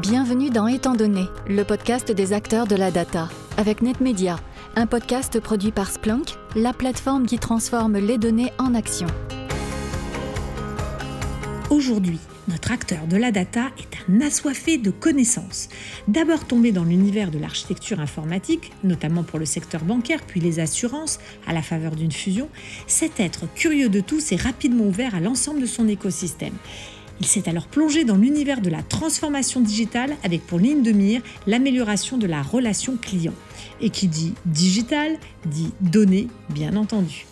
Bienvenue dans Étant donné, le podcast des acteurs de la data, avec NetMedia, un podcast produit par Splunk, la plateforme qui transforme les données en action. Aujourd'hui, notre acteur de la data est un assoiffé de connaissances. D'abord tombé dans l'univers de l'architecture informatique, notamment pour le secteur bancaire puis les assurances, à la faveur d'une fusion, cet être curieux de tout s'est rapidement ouvert à l'ensemble de son écosystème. Il s'est alors plongé dans l'univers de la transformation digitale avec pour ligne de mire l'amélioration de la relation client. Et qui dit digital dit données, bien entendu.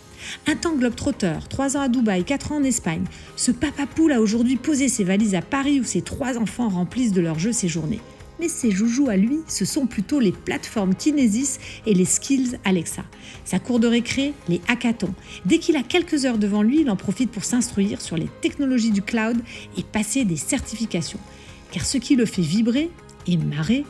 Un temps globe-trotteur, 3 ans à Dubaï, 4 ans en Espagne, ce papa poule a aujourd'hui posé ses valises à Paris où ses trois enfants remplissent de leur jeu ses journées mais ses joujoux à lui, ce sont plutôt les plateformes Kinesis et les skills Alexa. Sa cour de récré, les hackathons. Dès qu'il a quelques heures devant lui, il en profite pour s'instruire sur les technologies du cloud et passer des certifications. Car ce qui le fait vibrer et marrer,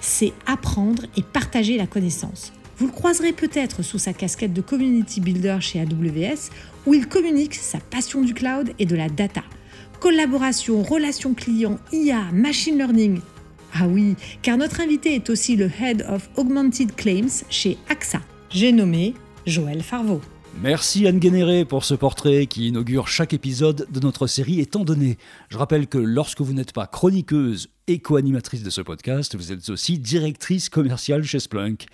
c'est apprendre et partager la connaissance. Vous le croiserez peut-être sous sa casquette de community builder chez AWS, où il communique sa passion du cloud et de la data. Collaboration, relations clients, IA, machine learning, ah oui, car notre invité est aussi le Head of Augmented Claims chez AXA. J'ai nommé Joël Farveau. Merci Anne Guénéré pour ce portrait qui inaugure chaque épisode de notre série étant donné. Je rappelle que lorsque vous n'êtes pas chroniqueuse et co-animatrice de ce podcast, vous êtes aussi directrice commerciale chez Splunk.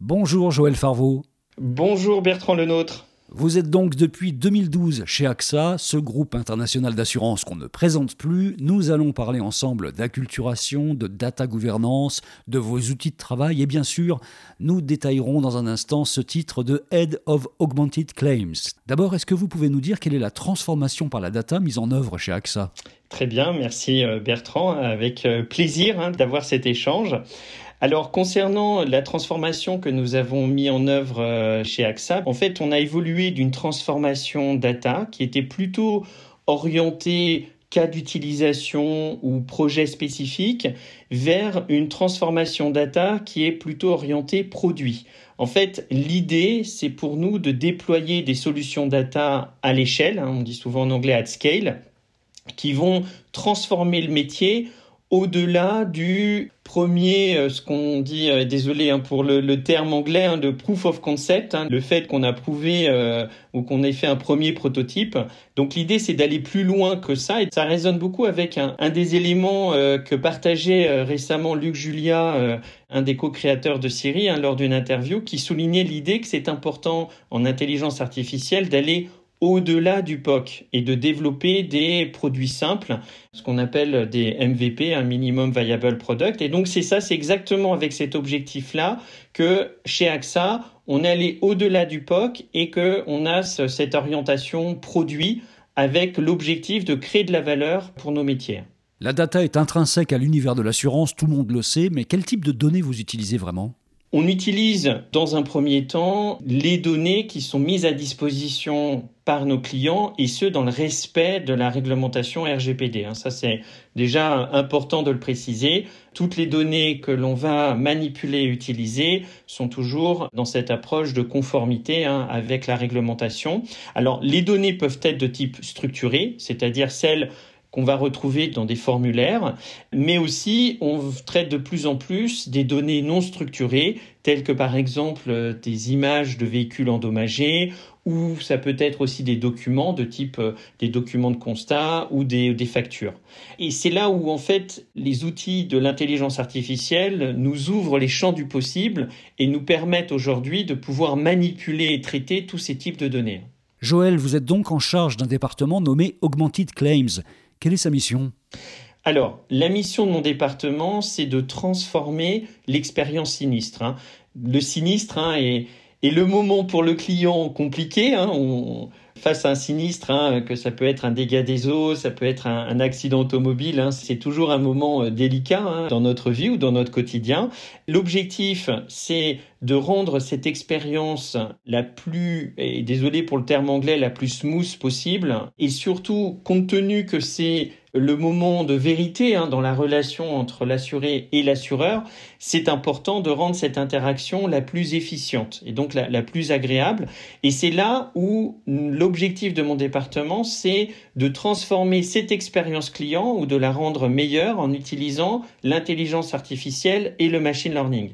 Bonjour Joël Farveau. Bonjour Bertrand Lenôtre. Vous êtes donc depuis 2012 chez AXA, ce groupe international d'assurance qu'on ne présente plus. Nous allons parler ensemble d'acculturation, de data gouvernance, de vos outils de travail et bien sûr, nous détaillerons dans un instant ce titre de Head of Augmented Claims. D'abord, est-ce que vous pouvez nous dire quelle est la transformation par la data mise en œuvre chez AXA Très bien, merci euh, Bertrand, avec euh, plaisir hein, d'avoir cet échange. Alors concernant la transformation que nous avons mis en œuvre euh, chez AXA, en fait on a évolué d'une transformation data qui était plutôt orientée cas d'utilisation ou projet spécifique vers une transformation data qui est plutôt orientée produit. En fait, l'idée, c'est pour nous de déployer des solutions data à l'échelle, hein, on dit souvent en anglais at scale, qui vont transformer le métier au-delà du premier, euh, ce qu'on dit, euh, désolé hein, pour le, terme anglais, hein, de proof of concept, hein, le fait qu'on a prouvé euh, ou qu'on ait fait un premier prototype. Donc l'idée, c'est d'aller plus loin que ça, et ça résonne beaucoup avec un, des éléments que partageait récemment Luc Julia, un des co-créateurs de Siri, lors d'une interview, qui soulignait l'idée que c'est important en intelligence artificielle d'aller au-delà du POC et de développer des produits simples, ce qu'on appelle des MVP, un minimum viable product. Et donc c'est ça, c'est exactement avec cet objectif-là que chez AXA, on allé au-delà du POC et que on a cette orientation produit avec l'objectif de créer de la valeur pour nos métiers. La data est intrinsèque à l'univers de l'assurance, tout le monde le sait, mais quel type de données vous utilisez vraiment? On utilise dans un premier temps les données qui sont mises à disposition par nos clients et ce dans le respect de la réglementation RGPD. Hein. Ça c'est déjà important de le préciser. Toutes les données que l'on va manipuler et utiliser sont toujours dans cette approche de conformité hein, avec la réglementation. Alors les données peuvent être de type structuré, c'est-à-dire celles qu'on va retrouver dans des formulaires, mais aussi on traite de plus en plus des données non structurées, telles que par exemple des images de véhicules endommagés, ou ça peut être aussi des documents de type euh, des documents de constat ou des, des factures. Et c'est là où en fait les outils de l'intelligence artificielle nous ouvrent les champs du possible et nous permettent aujourd'hui de pouvoir manipuler et traiter tous ces types de données. Joël, vous êtes donc en charge d'un département nommé Augmented Claims. Quelle est sa mission? Alors, la mission de mon département, c'est de transformer l'expérience sinistre. Hein. Le sinistre hein, est, le moment pour le client compliqué. Hein. Face à un sinistre, hein, que ça peut être un dégât des eaux, ça peut être un, accident automobile, hein, c'est toujours un moment euh, délicat dans notre vie ou dans notre quotidien. L'objectif, c'est de rendre cette expérience la plus, et désolé pour le terme anglais, la plus smooth possible, et surtout, compte tenu que c'est le moment de vérité hein, dans la relation entre l'assuré et l'assureur, c'est important de rendre cette interaction la plus efficiente et donc la, la plus agréable. Et c'est là où l'objectif de mon département, c'est de transformer cette expérience client ou de la rendre meilleure en utilisant l'intelligence artificielle et le machine learning.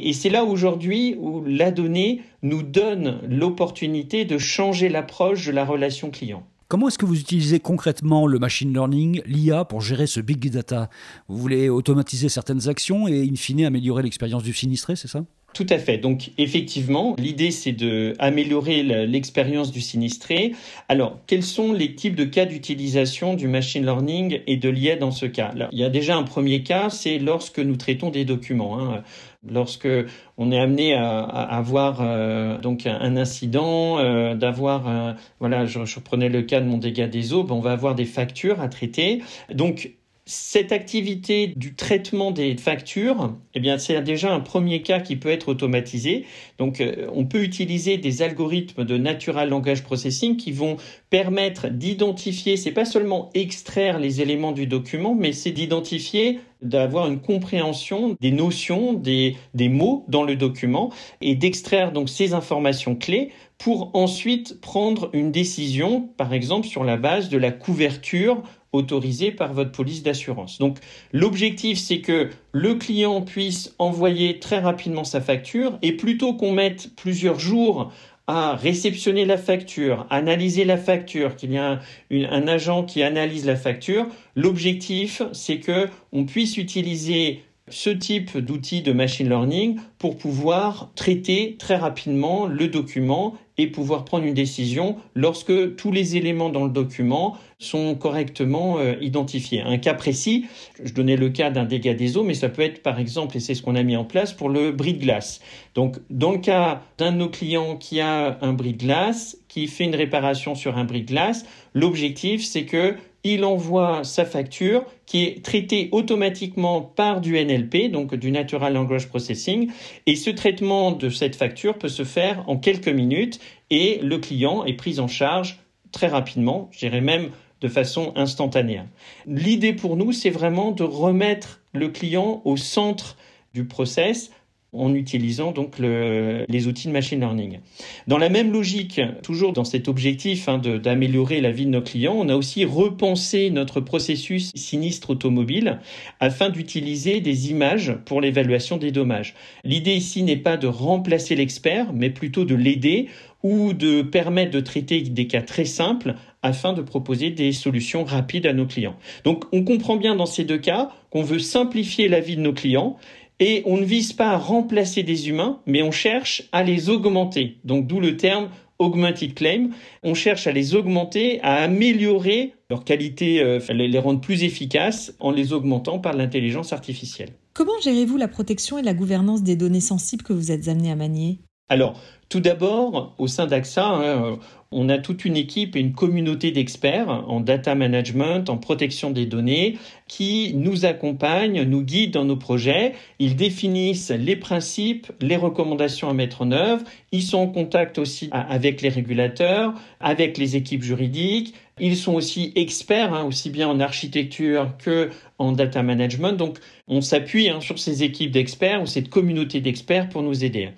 Et c'est là aujourd'hui où la donnée nous donne l'opportunité de changer l'approche de la relation client. Comment est-ce que vous utilisez concrètement le machine learning, l'IA, pour gérer ce big data? Vous voulez automatiser certaines actions et, in fine, améliorer l'expérience du sinistré, c'est ça? Tout à fait. Donc effectivement, l'idée c'est de améliorer l'expérience du sinistré. Alors, quels sont les types de cas d'utilisation du machine learning et de l'IA dans ce cas? Il y a déjà un premier cas, c'est lorsque nous traitons des documents. Hein. Lorsque on est amené à, avoir euh, donc un incident, euh, d'avoir voilà, je, je, prenais le cas de mon dégât des eaux, ben, on va avoir des factures à traiter. Donc cette activité du traitement des factures, eh bien, c'est déjà un premier cas qui peut être automatisé. Donc, euh, on peut utiliser des algorithmes de natural language processing qui vont permettre d'identifier, c'est pas seulement extraire les éléments du document, mais c'est d'identifier d'avoir une compréhension des notions, des, des mots dans le document et d'extraire donc ces informations clés pour ensuite prendre une décision, par exemple sur la base de la couverture autorisé par votre police d'assurance. Donc l'objectif c'est que le client puisse envoyer très rapidement sa facture et plutôt qu'on mette plusieurs jours à réceptionner la facture, analyser la facture, qu'il y a un, agent qui analyse la facture, l'objectif c'est que on puisse utiliser ce type d'outil de machine learning pour pouvoir traiter très rapidement le document et pouvoir prendre une décision lorsque tous les éléments dans le document sont correctement euh, identifiés. Un cas précis, je donnais le cas d'un dégât des eaux, mais ça peut être par exemple, et c'est ce qu'on a mis en place pour le bris de glace. Donc dans le cas d'un de nos clients qui a un bris de glace, qui fait une réparation sur un bris de glace, l'objectif c'est que il envoie sa facture qui est traitée automatiquement par du NLP, donc du Natural Language Processing, et ce traitement de cette facture peut se faire en quelques minutes et le client est pris en charge très rapidement, je dirais même de façon instantanée. L'idée pour nous, c'est vraiment de remettre le client au centre du process en utilisant donc les outils de machine learning. Dans la même logique, toujours dans cet objectif hein, d'améliorer la vie de nos clients, on a aussi repensé notre processus sinistre automobile afin d'utiliser des images pour l'évaluation des dommages. L'idée ici n'est pas de remplacer l'expert, mais plutôt de l'aider ou de permettre de traiter des cas très simples afin de proposer des solutions rapides à nos clients. Donc on comprend bien dans ces deux cas qu'on veut simplifier la vie de nos clients et on ne vise pas à remplacer des humains, mais on cherche à les augmenter. Donc d'où le terme augmented claim. On cherche à les augmenter, à améliorer leur qualité, euh, les rendre plus efficaces en les augmentant par l'intelligence artificielle. Comment gérez-vous la protection et la gouvernance des données sensibles que vous êtes amené à manier? Alors, tout d'abord, au sein d'AXA, hein, on a toute une équipe et une communauté d'experts en data management, en protection des données, qui nous accompagnent, nous guident dans nos projets. Ils définissent les principes, les recommandations à mettre en œuvre. Ils sont en contact aussi avec les régulateurs, avec les équipes juridiques. Ils sont aussi experts, hein, aussi bien en architecture que en data management. Donc, on s'appuie hein, sur ces équipes d'experts ou cette communauté d'experts pour nous aider.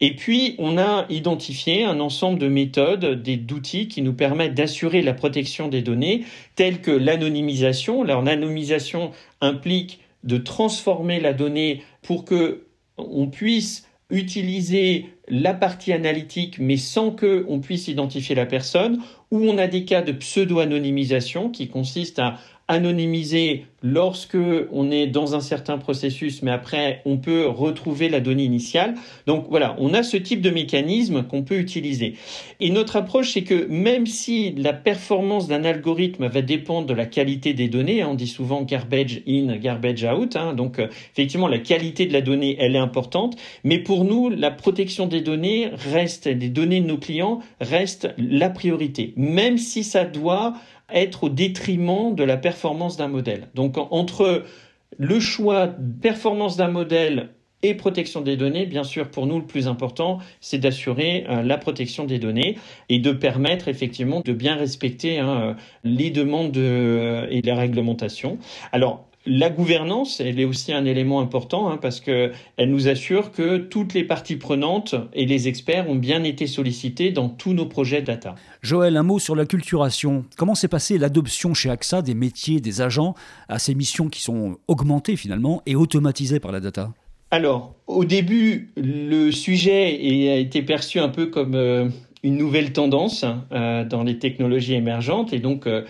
Et puis, on a identifié un ensemble de méthodes, d'outils qui nous permettent d'assurer la protection des données, telles que l'anonymisation. L'anonymisation implique de transformer la donnée pour que on puisse utiliser la partie analytique mais sans que on puisse identifier la personne ou on a des cas de pseudo-anonymisation qui consistent à anonymiser lorsque on est dans un certain processus, mais après on peut retrouver la donnée initiale. Donc voilà, on a ce type de mécanisme qu'on peut utiliser. Et notre approche, c'est que même si la performance d'un algorithme va dépendre de la qualité des données, hein, on dit souvent garbage in, garbage out, hein, donc euh, effectivement la qualité de la donnée, elle est importante, mais pour nous, la protection des données reste, des données de nos clients reste la priorité, même si ça doit être au détriment de la performance d'un modèle. Donc entre le choix de performance d'un modèle et protection des données, bien sûr, pour nous, le plus important, c'est d'assurer euh, la protection des données et de permettre effectivement de bien respecter hein, les demandes et les réglementations. Alors, la gouvernance, elle est aussi un élément important hein, parce que elle nous assure que toutes les parties prenantes et les experts ont bien été sollicités dans tous nos projets data. Joël, un mot sur la culturation. Comment s'est passée l'adoption chez AXA des métiers, des agents à ces missions qui sont augmentées finalement et automatisées par la data? Alors, au début, le sujet a été perçu un peu comme euh, une nouvelle tendance euh, dans les technologies émergentes et donc euh,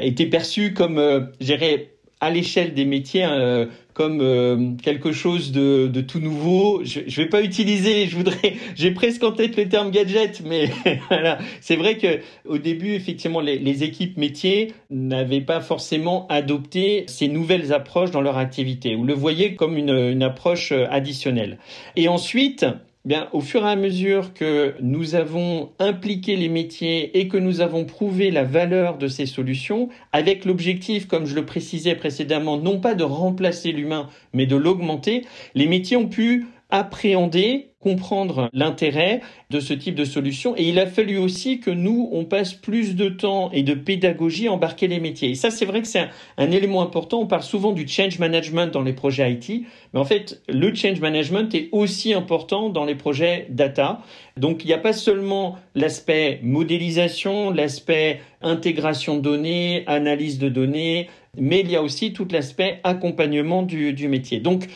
été perçu comme, j'irais, à l'échelle des métiers euh, comme euh, quelque chose de, de, tout nouveau. Je, je vais pas utiliser, je voudrais, j'ai presque en tête le terme gadget, mais voilà, c'est vrai que au début, effectivement, les, les équipes métiers n'avaient pas forcément adopté ces nouvelles approches dans leur activité ou le voyaient comme une, une approche euh, additionnelle. Et ensuite, Bien, au fur et à mesure que nous avons impliqué les métiers et que nous avons prouvé la valeur de ces solutions, avec l'objectif, comme je le précisais précédemment, non pas de remplacer l'humain, mais de l'augmenter, les métiers ont pu appréhender, comprendre l'intérêt de ce type de solution. Et il a fallu aussi que nous, on passe plus de temps et de pédagogie à embarquer les métiers. Et ça, c'est vrai que c'est un, élément important. On parle souvent du change management dans les projets IT, mais en fait, le change management est aussi important dans les projets data. Donc, il n'y a pas seulement l'aspect modélisation, l'aspect intégration de données, analyse de données, mais il y a aussi tout l'aspect accompagnement du, du métier. Donc,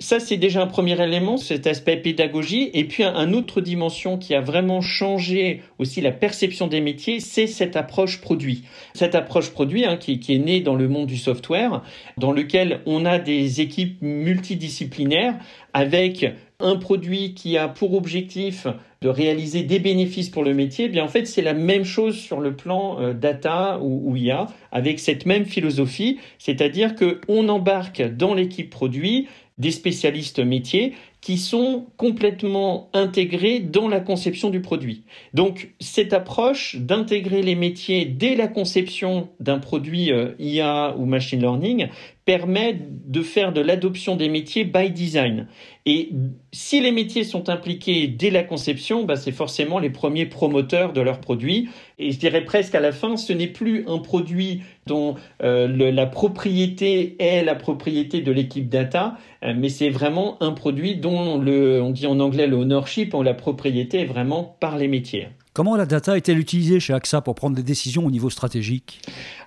ça, c'est déjà un premier élément, cet aspect pédagogie. Et puis, un, autre dimension qui a vraiment changé aussi la perception des métiers, c'est cette approche produit. Cette approche produit hein, qui, est née dans le monde du software, dans lequel on a des équipes multidisciplinaires avec un produit qui a pour objectif de réaliser des bénéfices pour le métier, eh bien en fait c'est la même chose sur le plan euh, data ou, ou, IA avec cette même philosophie, c'est-à-dire que on embarque dans l'équipe produit des spécialistes métiers qui sont complètement intégrés dans la conception du produit. Donc cette approche d'intégrer les métiers dès la conception d'un produit euh, IA ou machine learning permet de faire de l'adoption des métiers by design. Et si les métiers sont impliqués dès la conception, bah c'est forcément les premiers promoteurs de leur produit. Et je dirais presque à la fin, ce n'est plus un produit dont euh, la propriété est la propriété de l'équipe data, euh, mais c'est vraiment un produit dont on dit en anglais le ownership, ou la propriété vraiment par les métiers. Comment la data est-elle utilisée chez AXA pour prendre des décisions au niveau stratégique?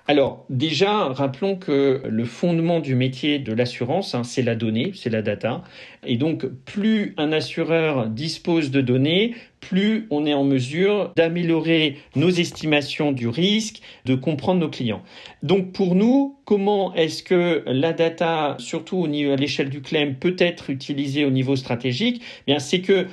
Alors déjà, rappelons que le fondement du métier de l'assurance, hein, c'est la donnée, c'est la data. Et donc, plus un assureur dispose de données, plus on est en mesure d'améliorer nos estimations du risque, de comprendre nos clients. Donc pour nous, comment est-ce que la data, surtout au niveau, à l'échelle du claim, peut être utilisée au niveau stratégique? Eh Bien, c'est que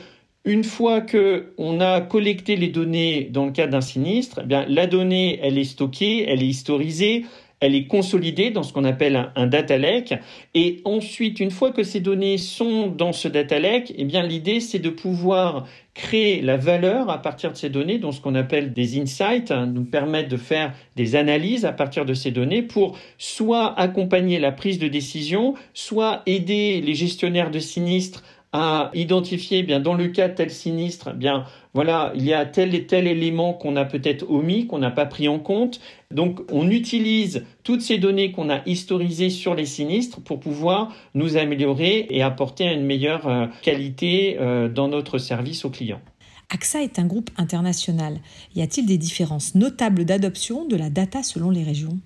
une fois que on a collecté les données dans le cadre d'un sinistre, eh bien la donnée, elle est stockée, elle est historisée, elle est consolidée dans ce qu'on appelle un, data lake. Et ensuite, une fois que ces données sont dans ce data lake, eh bien l'idée c'est de pouvoir créer la valeur à partir de ces données, dans ce qu'on appelle des insights, hein, nous permettre de faire des analyses à partir de ces données pour soit accompagner la prise de décision, soit aider les gestionnaires de sinistres à identifier, bien dans le cas tel sinistre, bien voilà, il y a tel et tel élément qu'on a peut-être omis, qu'on n'a pas pris en compte. Donc, on utilise toutes ces données qu'on a historisées sur les sinistres pour pouvoir nous améliorer et apporter une meilleure euh, qualité euh, dans notre service aux clients. AXA est un groupe international. Y a-t-il des différences notables d'adoption de la data selon les régions?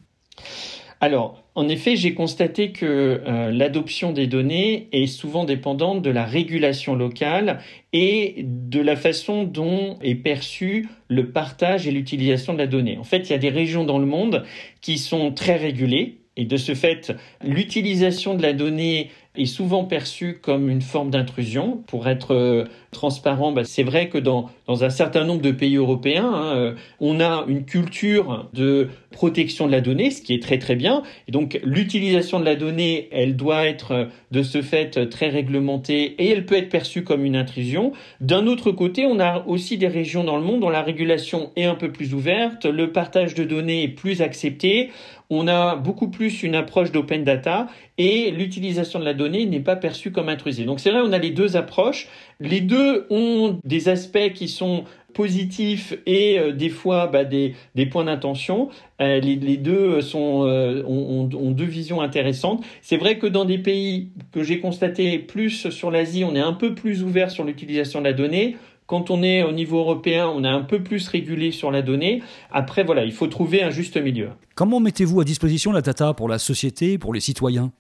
Alors, en effet, j'ai constaté que euh, l'adoption des données est souvent dépendante de la régulation locale et de la façon dont est perçu le partage et l'utilisation de la donnée. En fait, il y a des régions dans le monde qui sont très régulées et de ce fait, l'utilisation de la donnée est souvent perçue comme une forme d'intrusion. Pour être euh, transparent, bah, c'est vrai que dans, dans un certain nombre de pays européens, hein, euh, on a une culture de protection de la donnée, ce qui est très très bien. Et donc l'utilisation de la donnée, elle doit être euh, de ce fait très réglementée et elle peut être perçue comme une intrusion. D'un autre côté, on a aussi des régions dans le monde dont la régulation est un peu plus ouverte, le partage de données est plus accepté on a beaucoup plus une approche d'open data et l'utilisation de la donnée n'est pas perçue comme intrusive. Donc c'est vrai, on a les deux approches. Les deux ont des aspects qui sont positifs et euh, des fois bah, des, des, points d'intention. Euh, les, deux sont, euh, ont, ont, deux visions intéressantes. C'est vrai que dans des pays que j'ai constaté plus sur l'Asie, on est un peu plus ouvert sur l'utilisation de la donnée. Quand on est au niveau européen, on est un peu plus régulé sur la donnée. Après, voilà, il faut trouver un juste milieu. Comment mettez-vous à disposition la data pour la société, pour les citoyens?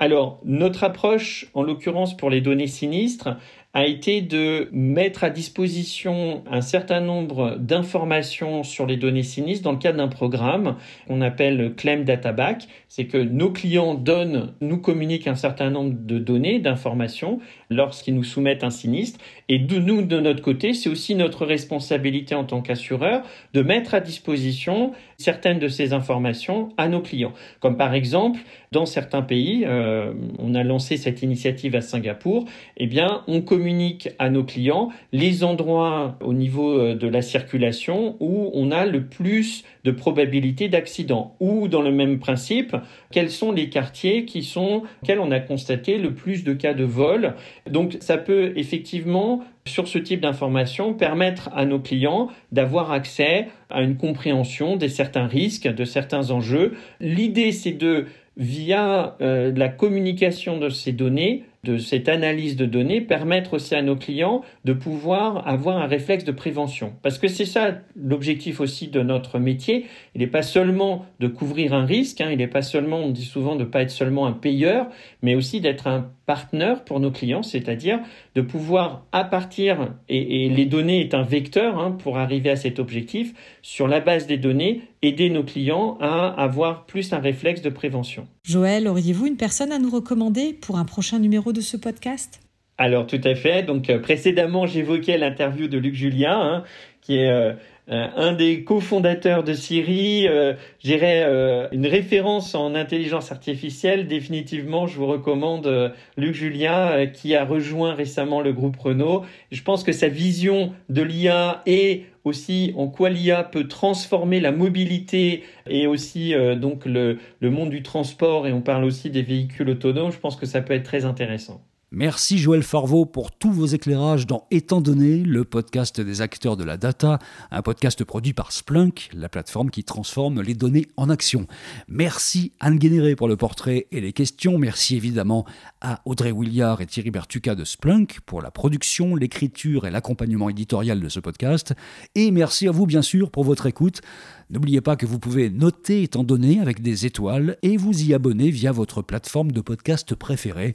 Alors, notre approche, en l'occurrence pour les données sinistres, a été de mettre à disposition un certain nombre d'informations sur les données sinistres dans le cadre d'un programme qu'on appelle Claim Data Back. C'est que nos clients donnent, nous communiquent un certain nombre de données, d'informations lorsqu'ils nous soumettent un sinistre. Et de nous, de notre côté, c'est aussi notre responsabilité en tant qu'assureur de mettre à disposition certaines de ces informations à nos clients. Comme par exemple, dans certains pays, euh, on a lancé cette initiative à Singapour, eh bien, on communique à nos clients les endroits au niveau euh, de la circulation où on a le plus de probabilité d'accident. Ou dans le même principe, quels sont les quartiers qui sont, auxquels on a constaté le plus de cas de vol. Donc, ça peut effectivement sur ce type d'information permettre à nos clients d'avoir accès à une compréhension de certains risques, de certains enjeux. L'idée, c'est de via euh, la communication de ces données, de cette analyse de données, permettre aussi à nos clients de pouvoir avoir un réflexe de prévention. Parce que c'est ça l'objectif aussi de notre métier. Il n'est pas seulement de couvrir un risque, hein, il n'est pas seulement, on dit souvent, de ne pas être seulement un payeur, mais aussi d'être un partenaire pour nos clients, c'est-à-dire de pouvoir, à partir, et, les données est un vecteur hein, pour arriver à cet objectif, sur la base des données, aider nos clients à avoir plus un réflexe de prévention. Joël, auriez-vous une personne à nous recommander pour un prochain numéro de ce podcast? Alors tout à fait. Donc euh, précédemment, j'évoquais l'interview de Luc Julien, hein, qui est euh, euh, un des cofondateurs de Siri, euh, j'irais une référence en intelligence artificielle. Définitivement, je vous recommande Luc Julien, qui a rejoint récemment le groupe Renault. Je pense que sa vision de l'IA et aussi en quoi l'IA peut transformer la mobilité et aussi donc le, le monde du transport et on parle aussi des véhicules autonomes. Je pense que ça peut être très intéressant. Merci Joël Farveau pour tous vos éclairages dans Étant donné, le podcast des acteurs de la data, un podcast produit par Splunk, la plateforme qui transforme les données en action. Merci Anne Guénéré pour le portrait et les questions. Merci évidemment à Audrey Williard et Thierry Bertuca de Splunk pour la production, l'écriture et l'accompagnement éditorial de ce podcast. Et merci à vous bien sûr pour votre écoute. N'oubliez pas que vous pouvez noter étant donné avec des étoiles et vous y abonner via votre plateforme de podcast préférée.